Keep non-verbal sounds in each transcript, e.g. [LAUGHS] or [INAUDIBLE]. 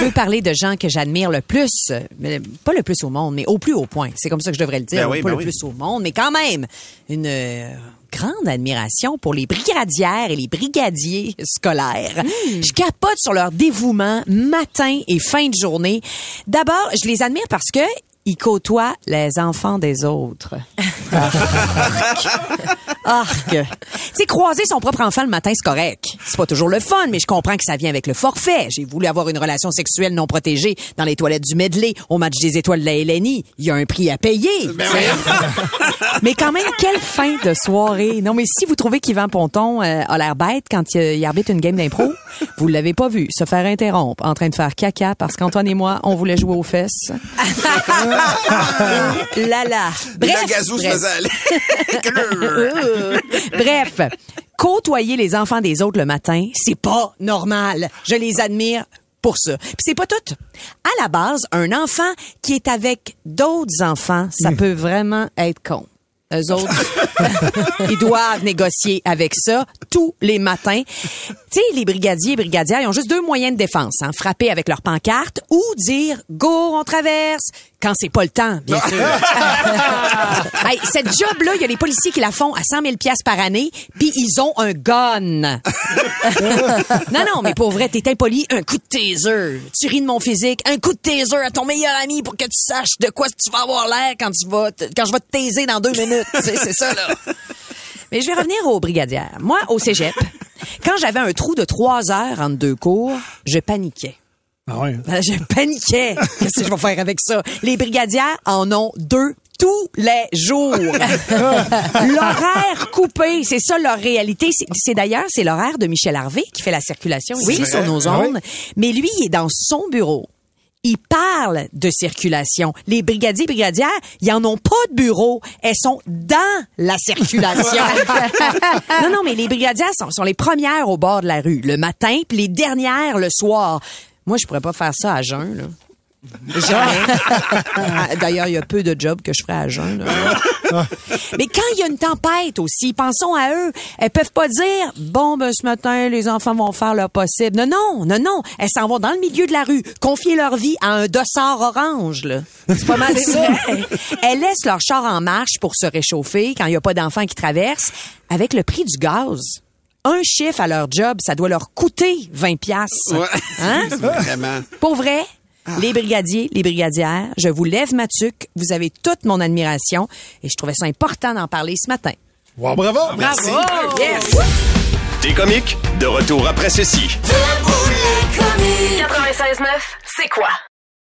Je veux parler de gens que j'admire le plus, mais pas le plus au monde, mais au plus haut point. C'est comme ça que je devrais le dire. Ben oui, pas ben le oui. plus au monde, mais quand même une euh, grande admiration pour les brigadières et les brigadiers scolaires. Je capote sur leur dévouement matin et fin de journée. D'abord, je les admire parce que ils côtoient les enfants des autres. [LAUGHS] Arc. Tu sais, croiser son propre enfant le matin, c'est correct. C'est pas toujours le fun, mais je comprends que ça vient avec le forfait. J'ai voulu avoir une relation sexuelle non protégée dans les toilettes du Medley au match des étoiles de la LNI. Il y a un prix à payer. [LAUGHS] mais quand même, quelle fin de soirée. Non, mais si vous trouvez qu'Yvan Ponton euh, a l'air bête quand il, il arbitre une game d'impro, [LAUGHS] vous l'avez pas vu se faire interrompre en train de faire caca parce qu'Antoine et moi, on voulait jouer aux fesses. [LAUGHS] là là. Bref, la gazou se bref. faisait aller. [LAUGHS] Bref, côtoyer les enfants des autres le matin, c'est pas normal. Je les admire pour ça. Puis c'est pas tout. À la base, un enfant qui est avec d'autres enfants, ça peut vraiment être con. Eux autres, [LAUGHS] ils doivent négocier avec ça tous les matins. Tu sais, les brigadiers et brigadières, ils ont juste deux moyens de défense. Hein, frapper avec leur pancarte ou dire « Go, on traverse » quand c'est pas le temps, bien sûr. [LAUGHS] hey, cette job-là, il y a les policiers qui la font à 100 000 piastres par année, puis ils ont un gun. [LAUGHS] non, non, mais pour vrai, t'es impoli, un coup de taser. Tu ris de mon physique, un coup de taser à ton meilleur ami pour que tu saches de quoi tu vas avoir l'air quand tu vas, te- quand je vais te taiser dans deux minutes. C'est ça, là. Mais je vais revenir aux brigadières. Moi, au cégep, quand j'avais un trou de trois heures entre deux cours, je paniquais. Ah ouais. Ben, Je paniquais. Qu'est-ce que je vais faire avec ça? Les brigadières en ont deux tous les jours. [LAUGHS] L'horaire coupé, c'est ça leur réalité. C'est- d'ailleurs, c'est l'horaire de Michel Harvey qui fait la circulation ici sur nos Ah oui? ondes. Mais lui, il est dans son bureau. Il parle de circulation. Les brigadiers et brigadières, ils en ont pas de bureau. Elles sont dans la circulation. [LAUGHS] non, non, mais les brigadières sont, sont les premières au bord de la rue le matin, puis les dernières le soir. Moi, je pourrais pas faire ça à jeun, là. Jamais. Ah, D'ailleurs, il y a peu de jobs que je ferais à jeun. là. Mais quand il y a une tempête aussi, pensons à eux. Elles peuvent pas dire bon ben ce matin les enfants vont faire leur possible. Non non non non. Elles s'en vont dans le milieu de la rue, confier leur vie à un dossard orange. là. C'est pas mal [LAUGHS] ça. Elles laissent leur char en marche pour se réchauffer quand il y a pas d'enfants qui traversent avec le prix du gaz. Un chiffre à leur job, ça doit leur coûter 20 piastres. Ouais. Hein? [LAUGHS] Vraiment. Pour vrai, les brigadiers, les brigadières, je vous lève ma tuque. Vous avez toute mon admiration et je trouvais ça important d'en parler ce matin. Wow, bravo! Merci. Yes! Des comiques, de retour après ceci. Debout les comiques. 96.9, c'est quoi?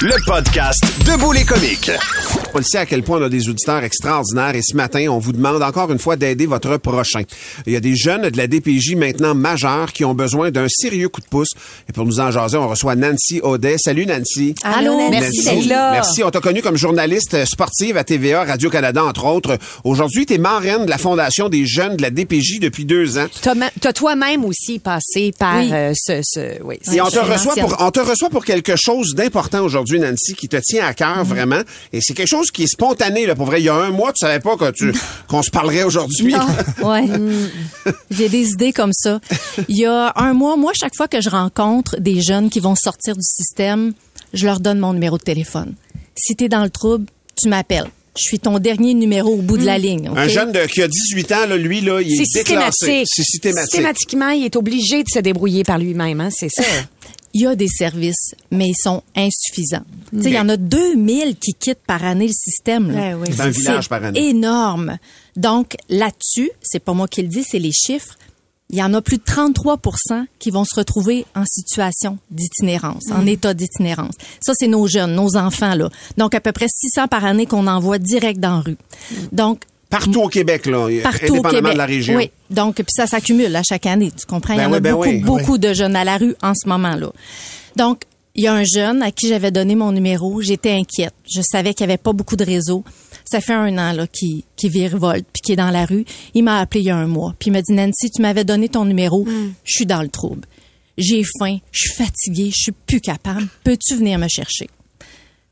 Le podcast Debout les comiques. On le sait à quel point on a des auditeurs extraordinaires et ce matin, on vous demande encore une fois d'aider votre prochain. Il y a des jeunes de la DPJ maintenant majeurs qui ont besoin d'un sérieux coup de pouce. Et pour nous en jaser, on reçoit Nancy Audet. Salut Nancy. Allô, merci d'être là. Merci. On t'a connu comme journaliste sportive à TVA, Radio-Canada, entre autres. Aujourd'hui, tu es marraine de la Fondation des jeunes de la DPJ depuis deux ans. T'as toi-même aussi passé par Oui. euh, ce, ce... Oui, Et on te, reçoit pour, on te reçoit pour quelque chose d'important aujourd'hui. aujourd'hui, Nancy, qui te tient à cœur vraiment. Et c'est quelque chose qui est spontané, là. Pour vrai, il y a un mois, tu savais pas [LAUGHS] qu'on se parlerait aujourd'hui. Ouais. [LAUGHS] J'ai des idées comme ça. Il y a un mois, moi, chaque fois que je rencontre des jeunes qui vont sortir du système, je leur donne mon numéro de téléphone. Si tu es dans le trouble, tu m'appelles. Je suis ton dernier numéro au bout de la ligne. Un jeune de, qui a 18 ans, là, lui, là, il est, déclassé. systématique. C'est systématique. Systématiquement, il est obligé de se débrouiller par lui-même, hein, c'est ça. [LAUGHS] Il y a des services, mais ils sont insuffisants. Tu sais, Il y en a 2000 qui quittent par année le système. là. Ouais, oui. C'est un village par année. énorme. Donc, là-dessus, c'est pas moi qui le dis, c'est les chiffres. Il y en a plus de 33 qui vont se retrouver en situation d'itinérance, en état d'itinérance. Ça, c'est nos jeunes, nos enfants, là. Donc, à peu près 600 par année qu'on envoie direct dans la rue. Donc, Partout au Québec, là, partout au Québec. de la région. Oui. Donc, puis ça s'accumule à chaque année. Tu comprends? Ben il y en oui, a ben beaucoup, oui. beaucoup de jeunes à la rue en ce moment-là. Donc, il y a un jeune à qui j'avais donné mon numéro. J'étais inquiète. Je savais qu'il n'y avait pas beaucoup de réseau. Ça fait un an là qui qui virevolte puis qui est dans la rue. Il m'a appelé il y a un mois. Puis il m'a dit Nancy, tu m'avais donné ton numéro. Je suis dans le trouble. J'ai faim. Je suis fatiguée. Je suis plus capable. Peux-tu venir me chercher?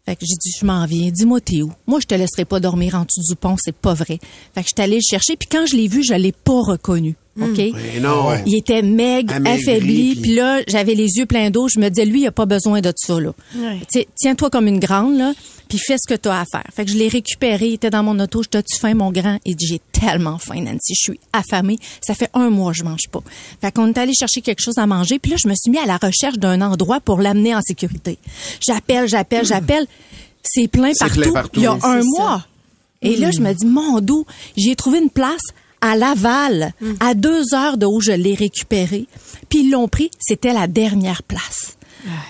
Fait que j'ai dit, je m'en viens. Dis-moi, t'es où? Moi, je te laisserai pas dormir en dessous du pont, c'est pas vrai. Fait que je suis allée le chercher, puis quand je l'ai vu, je l'ai pas reconnu. OK? Mais non. Il était maigre, Amaigri, affaibli, puis- là, j'avais les yeux pleins d'eau. Je me disais, lui, il a pas besoin de ça, là. Tiens- Tiens-toi comme une grande, là, puis fais ce que tu as à faire. Fait que je l'ai récupéré, il était dans mon auto. Je t'ai-tu faim, mon grand? Il dit, j'ai tellement faim, Nancy. Je suis affamée. Ça fait un mois que je mange pas. Fait qu'on est allé chercher quelque chose à manger, puis là, je me suis mis à la recherche d'un endroit pour l'amener en sécurité. J'appelle, j'appelle, j'appelle. C'est plein partout. plein partout. Il y a Ouais, un mois. Et là, je me dis, mon dos, j'ai trouvé une place à Laval, à deux heures de où je l'ai récupéré. Puis ils l'ont pris, c'était la dernière place.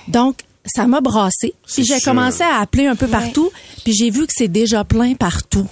Donc, ça m'a brassé. C'est Puis j'ai commencé à appeler un peu partout. Puis j'ai vu que c'est déjà plein partout.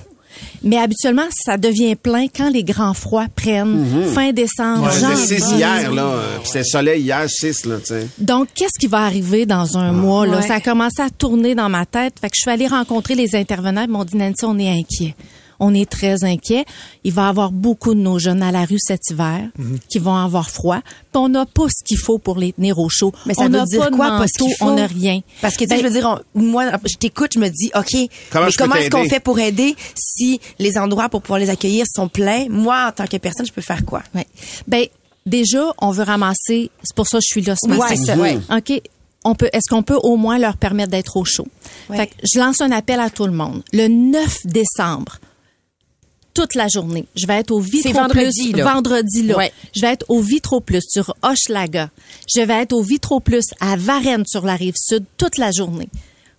Mais habituellement, ça devient plein quand les grands froids prennent fin décembre, C'était janvier. 6 hier, là. Puis c'était soleil hier, 6, là, tu sais. Donc, qu'est-ce qui va arriver dans un mois? Là? Ouais. Ça a commencé à tourner dans ma tête. Fait que je suis allée rencontrer les intervenants. Ils m'ont dit, Nancy, on est inquiet. On est très inquiet. Il va y avoir beaucoup de nos jeunes à la rue cet hiver qui vont avoir froid. Puis on n'a pas ce qu'il faut pour les tenir au chaud. Mais ça on veut dire pas quoi, pas manteau, ce qu'il faut? on n'a rien. Parce que, tu sais, Ben, je veux dire, on- moi, je t'écoute, je me dis, OK, Comment mais est-ce qu'on fait pour aider si les endroits pour pouvoir les accueillir sont pleins? Moi, en tant que personne, je peux faire quoi? Ouais. Ben déjà, on veut ramasser. C'est pour ça que je suis là ce matin. c'est ça, ouais. Ok. On peut. Est-ce qu'on peut au moins leur permettre d'être au chaud? Ouais. Fait que je lance un appel à tout le monde. Le 9 décembre. Toute la journée. Je vais être au Vitro vendredi, Plus. là. Vendredi, là. Ouais. Je vais être au Vitro Plus sur Hochelaga. Je vais être au Vitro Plus à Varennes sur la rive sud toute la journée.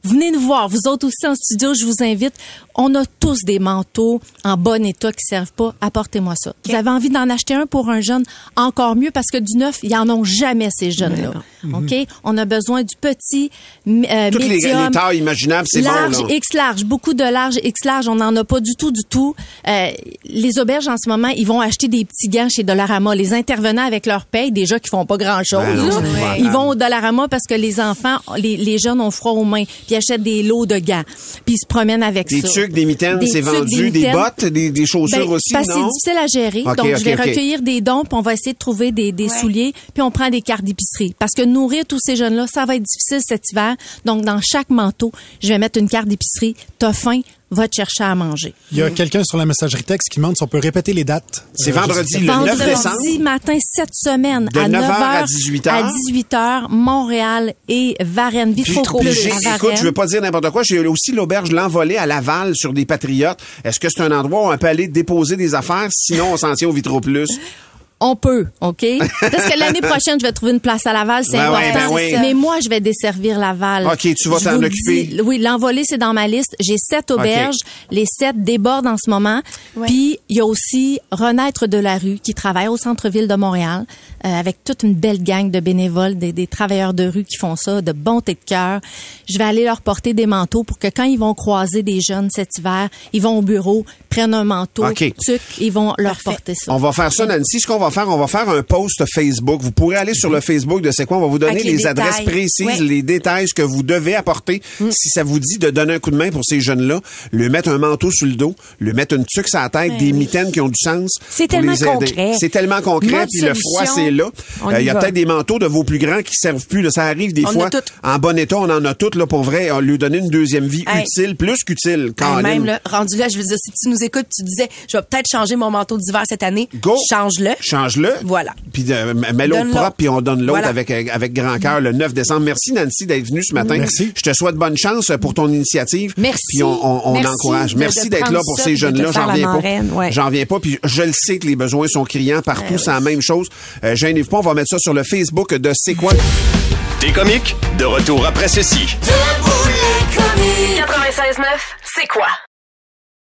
Venez nous voir. Vous autres aussi en studio, je vous invite. On a tous des manteaux en bon état qui servent pas. Apportez-moi ça. Vous avez envie d'en acheter un pour un jeune? Encore mieux parce que du neuf, ils en ont jamais ces jeunes-là. OK? On a besoin du petit, euh, Toutes les, médium, les tailles imaginables, c'est bon, large. X large, beaucoup de large, X large, on n'en a pas du tout, du tout. Euh, les auberges en ce moment, ils vont acheter des petits gants chez Dollarama. Les intervenants avec leur paye, déjà qui font pas grand chose, Ben non, ils vont au Dollarama parce que les enfants, les, les jeunes ont froid aux mains, puis ils achètent des lots de gants, puis ils se promènent avec Des ça. tucs, des mitaines, Des c'est tucs, vendu, des bottes, des, des chaussures Ben, aussi, parce que c'est non? difficile à gérer. Donc, je vais recueillir des dons, puis on va essayer de trouver des, des souliers, puis on prend des cartes d'épicerie. Parce que nourrir tous ces jeunes-là, ça va être difficile cet hiver. Donc, dans chaque manteau, je vais mettre une carte d'épicerie. T'as faim, va te chercher à manger. Il y a quelqu'un sur la messagerie texte qui demande si on peut répéter les dates. C'est Euh, vendredi, le 9 Vendredi décembre. matin, cette semaine, De à 9h 9h à 18h. à 18h, Montréal et Varennes. Puis, Vitro puis Plus j'ai- à écoute, Varennes. je veux pas dire n'importe quoi. J'ai aussi l'auberge L'Envolée à Laval sur des Patriotes. Est-ce que c'est un endroit où on peut aller déposer des affaires? Sinon, on s'en tient au Vitro Plus. [LAUGHS] On peut, OK? Parce que l'année prochaine, je vais trouver une place à Laval, c'est Ben ouais, important. ben oui. Mais moi, je vais desservir Laval. OK, tu vas t'en occuper. dis. oui, l'envolée, c'est dans ma liste. J'ai sept auberges. Les sept débordent en ce moment. Puis, il y a aussi Renaître de la rue qui travaille au centre-ville de Montréal euh, avec toute une belle gang de bénévoles, des, des travailleurs de rue qui font ça de bonté de cœur. Je vais aller leur porter des manteaux pour que quand ils vont croiser des jeunes cet hiver, ils vont au bureau, prennent un manteau, OK. tuc, ils vont leur porter ça. On va faire ça, Nancy. Ce qu'on va va faire, on va faire un post Facebook. Vous pourrez aller sur le Facebook de C'est quoi. On va vous donner les, les adresses précises, les détails, ce que vous devez apporter. Si ça vous dit de donner un coup de main pour ces jeunes-là, lui mettre un manteau sur le dos, lui mettre une tuque sur la tête, Ben des mitaines qui ont du sens. C'est tellement concret. C'est tellement concret. Puis le froid, c'est là. Euh, Il y a peut-être des manteaux de vos plus grands qui servent plus. là. Ça arrive des On en fois. En bon état, on en a toutes, là, pour vrai. On lui donner une deuxième vie Hey. utile, plus qu'utile. Hey, Caroline. même là, rendu là, je veux dire, si tu nous écoutes, tu disais, je vais peut-être changer mon manteau d'hiver cette année. Go. Change-le. Change-le. Voilà. Puis euh, mets l'autre propre, puis on donne l'autre Voilà. avec, euh, avec grand cœur le 9 décembre. Merci, Nancy, d'être venue ce matin. Merci. Je te souhaite bonne chance pour ton initiative. Merci. Puis on, on, on Merci encourage. Merci d'être là pour ça ces jeunes-là. J'en marraine, pas. ouais. J'en reviens pas. Puis je le sais que les besoins sont criants partout. C'est la même chose. Euh, Gênez-vous pas. On va mettre ça sur le Facebook de C'est quoi? Des comiques, de retour après ceci. Debout les comiques. 96.9, c'est quoi?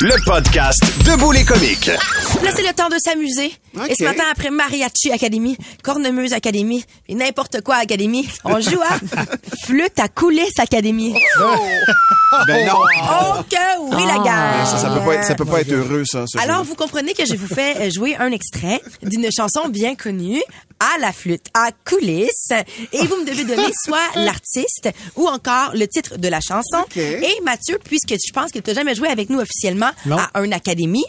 Le podcast Debout les comiques. Là, c'est le temps de s'amuser. Et ce matin, après Mariachi Academy, Cornemuse Academy et n'importe quoi Academy, on joue à [LAUGHS] Flûte à coulisses Academy. Ben non. Oh que oui, la gang! Ça, ça peut pas être, ça peut pas être heureux, ça. ce Alors, vous comprenez que je vous fais euh, jouer un extrait d'une chanson bien connue à la flûte, à coulisses, et vous me devez donner soit [LAUGHS] l'artiste ou encore le titre de la chanson. Et Mathieu, puisque je pense que tu n'as jamais joué avec nous officiellement Non. à un académie,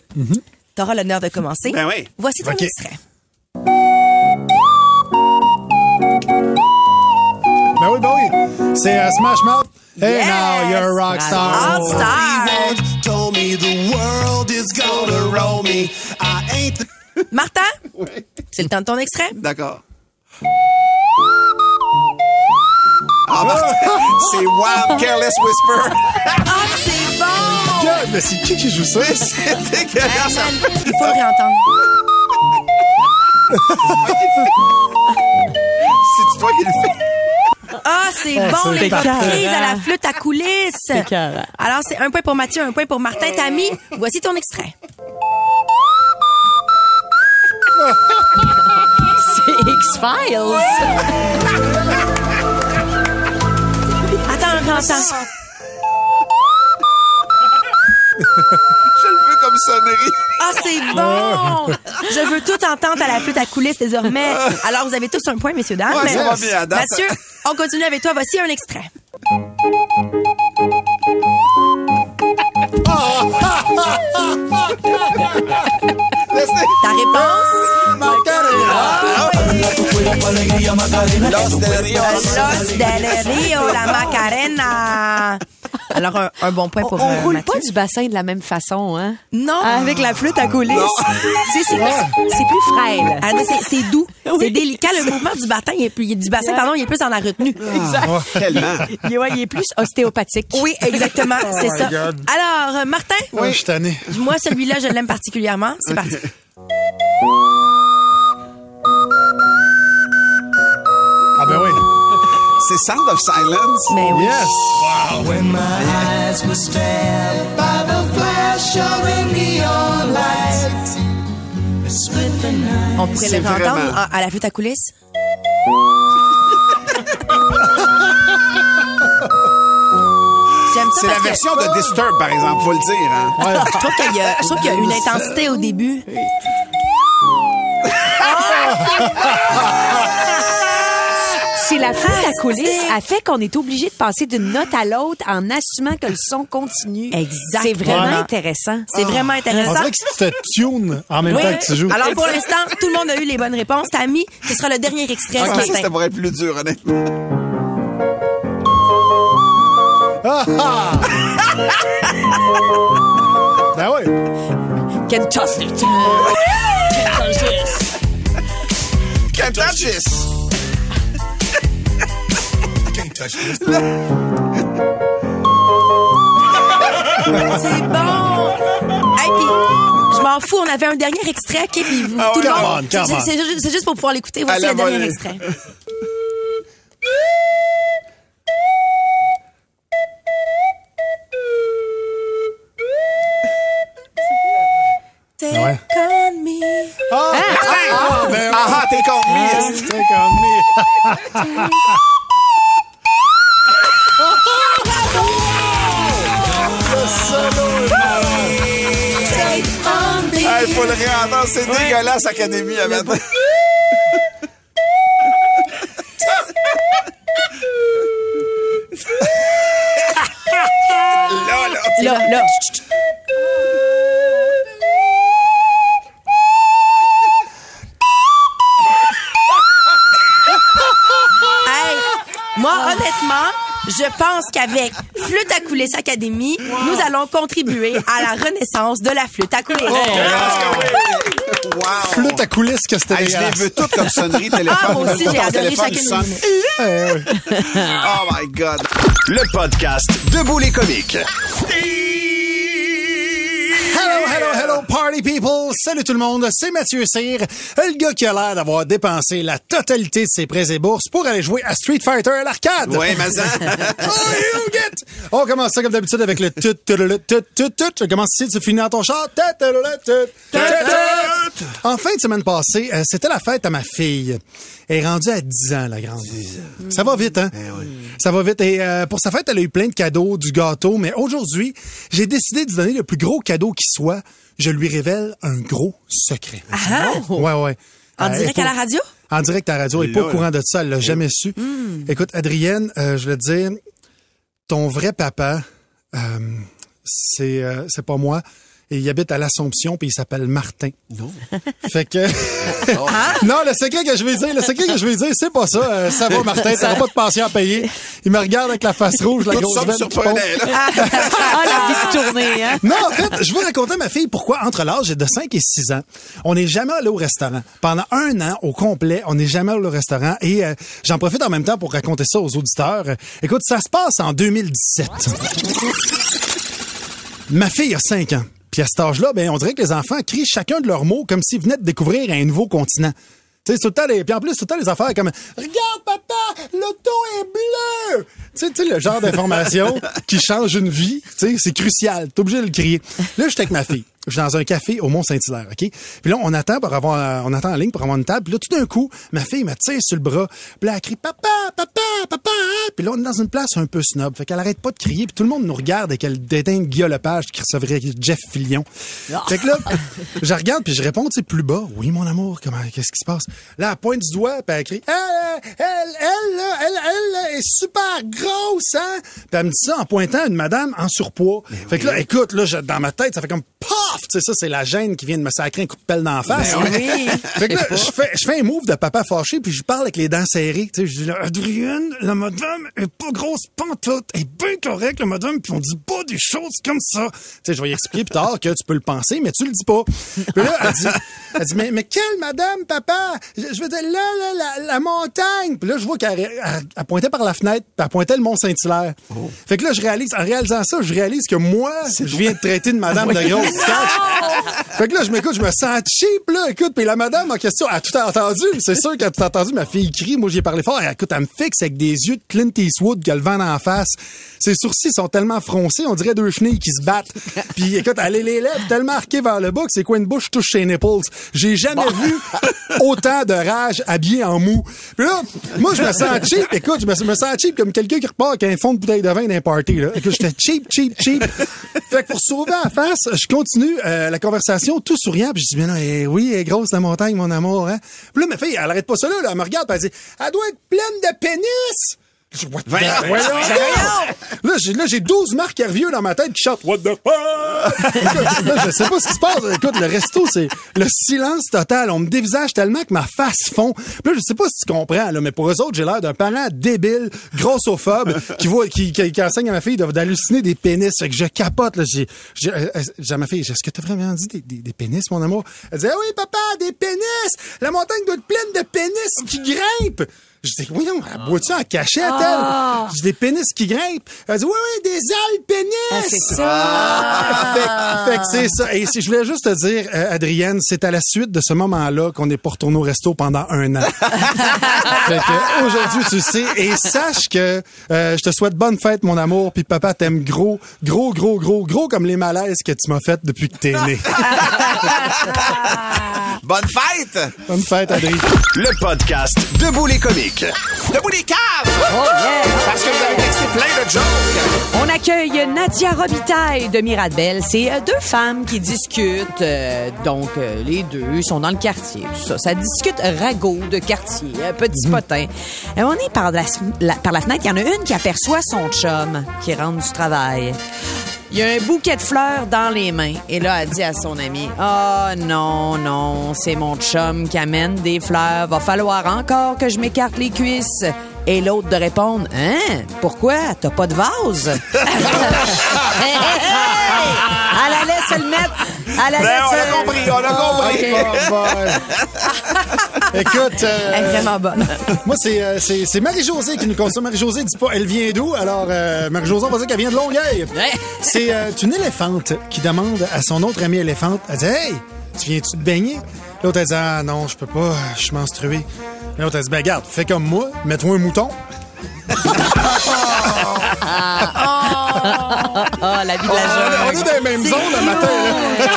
tu auras l'honneur de commencer. Ben oui. Voici ton Ok. extrait. Ben oui, ben oui. C'est euh, Smash Mouth. Hey Yes. now, you're a rock star. All star. Told me the world is gonna roll me. I ain't the Martin, c'est le temps de ton extrait. D'accord. Ah, Martin, [LAUGHS] c'est Wild Careless Whisper. Ah, c'est bon! Mais c'est qui qui joue ça? c'est dégueulasse. [LAUGHS] il faut le réentendre. C'est toi qui le fais. Ah, c'est bon, c'est les reprises à la flûte à coulisses. Alors, c'est un point pour Mathieu, un point pour Martin. Tammy, voici ton extrait. [LAUGHS] C'est X-Files. Je le veux comme sonnerie. Ah, c'est bon! Je veux tout entendre à la flûte à coulisses désormais. Alors, vous avez tous un point, messieurs, dames. Ouais, ça va bien, à date. Mathieu, on continue avec toi. Voici un extrait. Ta réponse? Los del Rio. Los del Rio, la Macarena. Alors, un, un bon point pour On euh, roule Mathieu. pas du bassin de la même façon, hein? Non. Avec la flûte à coulisses. C'est c'est plus frêle. Ah, c'est- c'est doux, [LAUGHS] c'est délicat. Le mouvement du bassin, il est plus, du bassin, pardon, il est plus dans la retenue. Oh, tellement. Il est, ouais, il est plus ostéopathique. Oui, exactement, [LAUGHS] c'est my ça. God. Alors, euh, Martin, Ouais, je suis tanné. moi celui-là, je l'aime particulièrement. C'est parti. C'est Sound of Silence. Mais oui. Yes. When my eyes were stabbed by the flash of a neon light. It split the night. On pourrait le entendre vraiment- à, à la flûte à coulisses. C'est la que version de Disturb, par exemple, faut le dire. Hein? je trouve qu'il y y a une intensité au début. [LAUGHS] C'est la flûte à coulisses c'est- a fait qu'on est obligé de passer d'une note à l'autre en assumant que le son continue. Exactement. C'est vraiment intéressant. C'est vraiment On intéressant. dirait que tu te tunes en même Oui. temps que tu joues. Alors pour l'instant, tout le monde a eu les bonnes réponses. Tammy, ce sera le dernier extrait Je ce pensais que matin. c'était pour être plus dur, honnêtement. Ah, ah! [LAUGHS] ben oui. Can toss it. Can't touch this. [LAUGHS] C'est bon. Hey, puis, je m'en fous, on avait un dernier extrait, OK, puis vous, Ah tout le come monde. on, come c'est- on. C'est juste, c'est juste pour pouvoir l'écouter. Voici À la le dernier volée. extrait. [LAUGHS] Académie, à matin. là, là. Là, là. Hey, moi, honnêtement, je pense qu'avec Flûte à coulisses Academy, nous allons contribuer à la renaissance de la flûte à coulisses. Wow. Flûte à coulisses que c'était Hey, je les veux toutes comme sonnerie [LAUGHS] téléphone. Ah, moi aussi, j'ai adoré téléphone chacune sonne. Oui. Oh my God. Le podcast Debout les comiques. Hello, hello, hello, party people! Salut tout le monde, c'est Mathieu Cyr, le gars qui a l'air d'avoir dépensé la totalité de ses prêts et bourses pour aller jouer à Street Fighter à l'arcade. Ouais, mais ça. [LAUGHS] Oh, you get! On commence ça comme d'habitude avec le tut, tut, tut, tut, tut, tut. Je commence ici, tu finis dans ton char. Tut, tut, tut, tut, tut, tut. En fin de semaine passée, euh, c'était la fête à ma fille. Elle est rendue à 10 ans, la grande. Ça va vite, hein? Ça va vite. Et euh, pour sa fête, elle a eu plein de cadeaux, du gâteau. Mais aujourd'hui, j'ai décidé de lui donner le plus gros cadeau qui soit. Je lui révèle un gros secret. Ah! Ouais, ouais. En Euh, direct à la radio? En direct à la radio. Elle n'est pas au courant de ça. Elle l'a jamais su. Écoute, Adrienne, euh, je vais te dire, ton vrai papa, euh, c'est euh, c'est pas moi. Et il habite à l'Assomption, puis il s'appelle Martin. Non. [LAUGHS] Fait que... [LAUGHS] [LAUGHS] non, le secret que je vais dire, le secret que je vais dire, c'est pas ça. Euh, ça va, Martin, t'auras pas de pension à payer. Il me regarde avec la face rouge, la Tout grosse veine qui pompe. là. Ah, la vie de tournée, hein? Non, en fait, je vais raconter à ma fille pourquoi, entre l'âge de 5 et 6 ans, on n'est jamais allé au restaurant. Pendant un an au complet, on n'est jamais allé au restaurant. Et euh, j'en profite en même temps pour raconter ça aux auditeurs. Écoute, ça se passe en 2017. Ma fille a 5 ans. Puis à cet âge-là, ben, on dirait que les enfants crient chacun de leurs mots comme s'ils venaient de découvrir un nouveau continent. Tu sais, tout le temps, les... puis en plus, tout le temps, les affaires comme Regarde, papa, l'auto est sais, tu sais, le genre d'information [LAUGHS] qui change une vie, tu sais, c'est crucial. T'es obligé de le crier. Là, j'étais avec ma fille. Je suis dans un café au Mont-Saint-Hilaire, OK? Puis là, on attend pour avoir, on attend en ligne pour avoir une table. Puis là, tout d'un coup, ma fille me tire sur le bras. Puis là, elle crie, papa, papa, papa, hein? Puis là, on est dans une place un peu snob. Fait qu'elle arrête pas de crier. Puis tout le monde nous regarde et qu'elle déteint Guillaume Lepage qui recevrait Jeff Fillion. Fait que là, je regarde puis je réponds, tu sais, plus bas. Oui, mon amour, comment, qu'est-ce qui se passe? Là, elle pointe du doigt puis elle crie, elle, elle, elle, elle, elle, est super grosse, hein? Puis elle me dit ça en pointant à une madame en surpoids. fait que là, écoute, là, je- dans ma tête, ça fait comme paf! Tu sais, ça, c'est la gêne qui vient de me sacrer un coup de pelle d'en face. Ben oui. [LAUGHS] Fait que là, je fais, je fais un move de papa fâché, puis je parle avec les dents serrées. Tu sais, je dis, là, Adrienne, la madame est pas grosse pantoute, elle est bien correcte, la madame, puis on dit pas des choses comme ça. Tu sais, je vais y expliquer plus tard que tu peux le penser, mais tu le dis pas. Puis là, elle dit, elle dit mais, mais quelle madame, papa? Je, je veux dire, là, là, la, la montagne. Puis là, je vois qu'elle elle- elle pointait par la fenêtre, puis elle pointait le Mont-Saint-Hilaire. Fait que là, je réalise, en réalisant ça, je réalise que moi, je viens de traiter de madame de [LAUGHS] grosse. [LAUGHS] [LAUGHS] Fait que là, je m'écoute, je me sens cheap, là. Écoute, puis la madame en question a tout entendu. C'est sûr qu'elle a tout entendu. Ma fille crie. Moi, j'y ai parlé fort. Elle, écoute, elle me fixe avec des yeux de Clint Eastwood qui a le vent en face. Ses sourcils sont tellement froncés, on dirait deux chenilles qui se battent. Puis écoute, elle a les lèvres tellement arquées vers le bas que ses coins de bouche touchent ses nipples. J'ai jamais vu autant de rage habillé en mou. Puis là, moi, je me sens cheap. Écoute, je me, je me sens cheap comme quelqu'un qui repart avec un fond de bouteille de vin d'un party, là. Écoute, j'étais cheap, cheap, cheap. Fait que pour sauver la face, je continue euh, la conversation tout souriant. Puis je dis, mais non, eh oui, elle est grosse la montagne, mon amour. Hein? Puis là, ma fille, elle arrête pas ça là. Elle me regarde, elle dit, elle doit être pleine de pénis. What the-. Voyons. Là, j'ai, là, j'ai 12 marques Hervieux dans ma tête qui chantent What the fuck? [LAUGHS] Écoute, là, je sais pas ce qui se passe. Écoute, le resto, c'est le silence total. On me dévisage tellement que ma face fond. Puis là, je sais pas si tu comprends, là, mais pour eux autres, j'ai l'air d'un parent débile, grossophobe, [LAUGHS] qui voit, qui, qui, qui enseigne à ma fille d'halluciner des pénis. Fait que je capote, là. J'ai, j'ai, euh, euh, j'ai à ma fille, est-ce que t'as vraiment dit des, des, des pénis, mon amour? Elle dit, ah oui, papa, des pénis! La montagne doit être pleine de pénis qui grimpent! Je dis, voyons, elle boit-tu en cachette, Ah. elle? Je dis, des pénis qui grimpent. Elle dit, oui, oui, des ailes pénis! Ah, c'est ça. Ah, fait, que- fait que c'est ça. Et si je voulais juste te dire, euh, Adrienne, c'est à la suite de ce moment-là qu'on n'est pas retourné au resto pendant un an. [LAUGHS] fait que aujourd'hui, tu sais, et sache que euh, je te souhaite bonne fête, mon amour, puis papa t'aime gros, gros, gros, gros, gros comme les malaises que tu m'as fait depuis que t'es né. [LAUGHS] Bonne fête! bonne fête, Adrien. Le podcast Debout les comiques. Debout les caves! Oh yeah! Parce que vous avez texté plein de jokes. On accueille Nadia Robitaille de Mirabel. C'est euh, deux femmes qui discutent. euh, donc, euh, les deux sont dans le quartier. Tout ça. Ça discute ragot de quartier, petit potin. Et on est par la, la- par la fenêtre. Il y en a une qui aperçoit son chum qui rentre du travail. Il y a un bouquet de fleurs dans les mains. Et là, elle dit à son ami, « Ah non, non, c'est mon chum qui amène des fleurs. Va falloir encore que je m'écarte les cuisses. » Et l'autre de répondre, « Hein? Pourquoi? T'as pas de vase? » [LAUGHS] [LAUGHS] Hey, hey, hey! Elle allait se le mettre. Elle allait Ben, on se... a compris, on a compris. Oh, boy. [LAUGHS] Écoute, euh, Elle est vraiment bonne. [LAUGHS] moi, c'est, euh, c'est, c'est Marie-Josée qui nous consomme. Marie-Josée dit pas elle vient d'où? Alors, euh, Marie-Josée, on va dire qu'elle vient de Longueuil. C'est euh, une éléphante qui demande à son autre amie éléphante, elle dit « Hey, tu viens-tu te baigner? » L'autre, elle dit « Ah non, je peux pas, je suis menstruée. » L'autre, elle dit « Ben, garde, fais comme moi, mets-toi un mouton. Ah, [LAUGHS] la vie de la On jeune. est dans les mêmes zones le matin,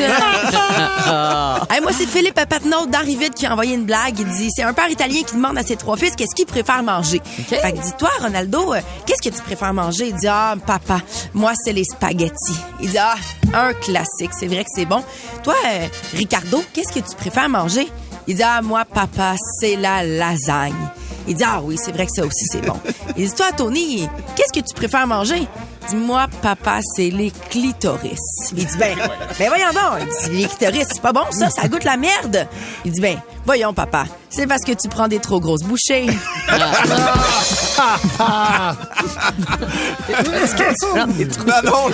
là. Hey, moi, c'est Philippe Patnaud d'Arrivide qui a envoyé une blague. Il dit c'est un père italien qui demande à ses trois fils qu'est-ce qu'ils préfèrent manger. Fait que dis-toi, Ronaldo, euh, qu'est-ce que tu préfères manger? Il dit ah, papa, moi, c'est les spaghettis. Il dit ah, un classique. C'est vrai que c'est bon. Toi, euh, Ricardo, qu'est-ce que tu préfères manger? Il dit ah, moi, papa, c'est la lasagne. Il dit ah oui, c'est vrai que ça aussi, c'est bon. Il dit toi, Tony, qu'est-ce que tu préfères manger? Il dit moi, papa, c'est les clitoris. Il dit ben, ben voyons donc. Il dit les clitoris, c'est pas bon ça, ça goûte la merde. Il dit ben, voyons papa, c'est parce que tu prends des trop grosses bouchées. Est-ce que tu prends des? Non, non,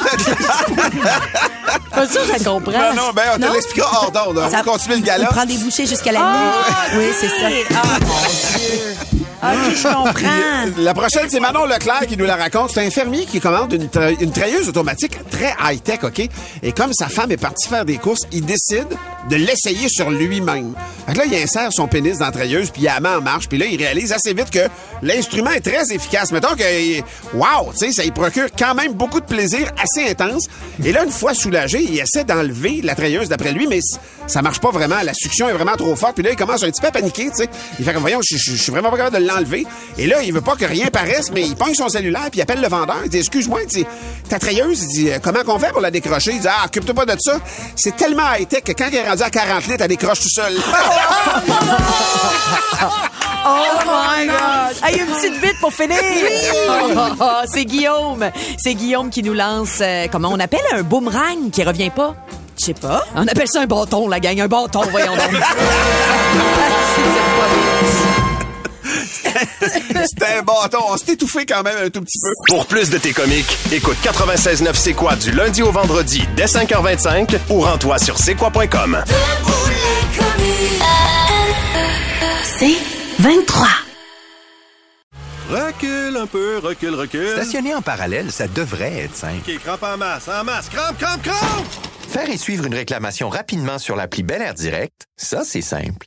Pas sûr, je comprends. non, non, ben, on te Non? l'expliquera hors d'onde. On va Ça- continuer le Il gala. prend des bouchées jusqu'à la nuit. Oui, c'est ça. Ah, mon Dieu. OK, je [LAUGHS] comprends. La prochaine, c'est Manon Leclerc qui nous la raconte. C'est un fermier qui commande une, tra- une treilleuse automatique très high-tech, OK? Et comme sa femme est partie faire des courses, il décide de l'essayer sur lui-même. Fait que là, il insère son pénis dans la treilleuse, puis il la met en marche, puis là, il réalise assez vite que l'instrument est très efficace. Mettons que, wow, tu sais, ça lui procure quand même beaucoup de plaisir assez intense. Et là, une fois soulagé, il essaie d'enlever la treilleuse d'après lui, mais ça marche pas vraiment. La succion est vraiment trop forte, puis là, il commence un petit peu à paniquer, tu sais. Il fait comme, voyons, je suis vraiment pas capable de l'enlever. Et là, il veut pas que rien paraisse, mais il pogne son cellulaire, puis il appelle le vendeur. Il dit, excuse-moi, il dit, ta treilleuse, il dit, comment qu'on fait pour la décrocher? Il dit, ah, occupe-toi pas de ça. C'est tellement high-tech que quand elle est rendue à 40 litres, elle décroche tout seul. [LAUGHS] Oh my God! Hey, une petite vite pour finir! Oh, [LAUGHS] c'est Guillaume. C'est Guillaume qui nous lance, euh, comment on appelle un boomerang qui revient pas? Je sais pas. On appelle ça un bâton, la gang. Un bâton, voyons donc. [LAUGHS] [LAUGHS] C'était un bâton. On s'est étouffé quand même un tout petit peu. Pour plus de tes comiques, écoute 96.9 C'est quoi du lundi au vendredi dès 5h25 ou rends-toi sur c'est quoi.com. C'est 23. Recule un peu, recule, recule. Stationner en parallèle, ça devrait être simple. OK, crampe en masse, en masse, crampe, crampe, crampe! Faire et suivre une réclamation rapidement sur l'appli Bel Air Direct, ça, c'est simple.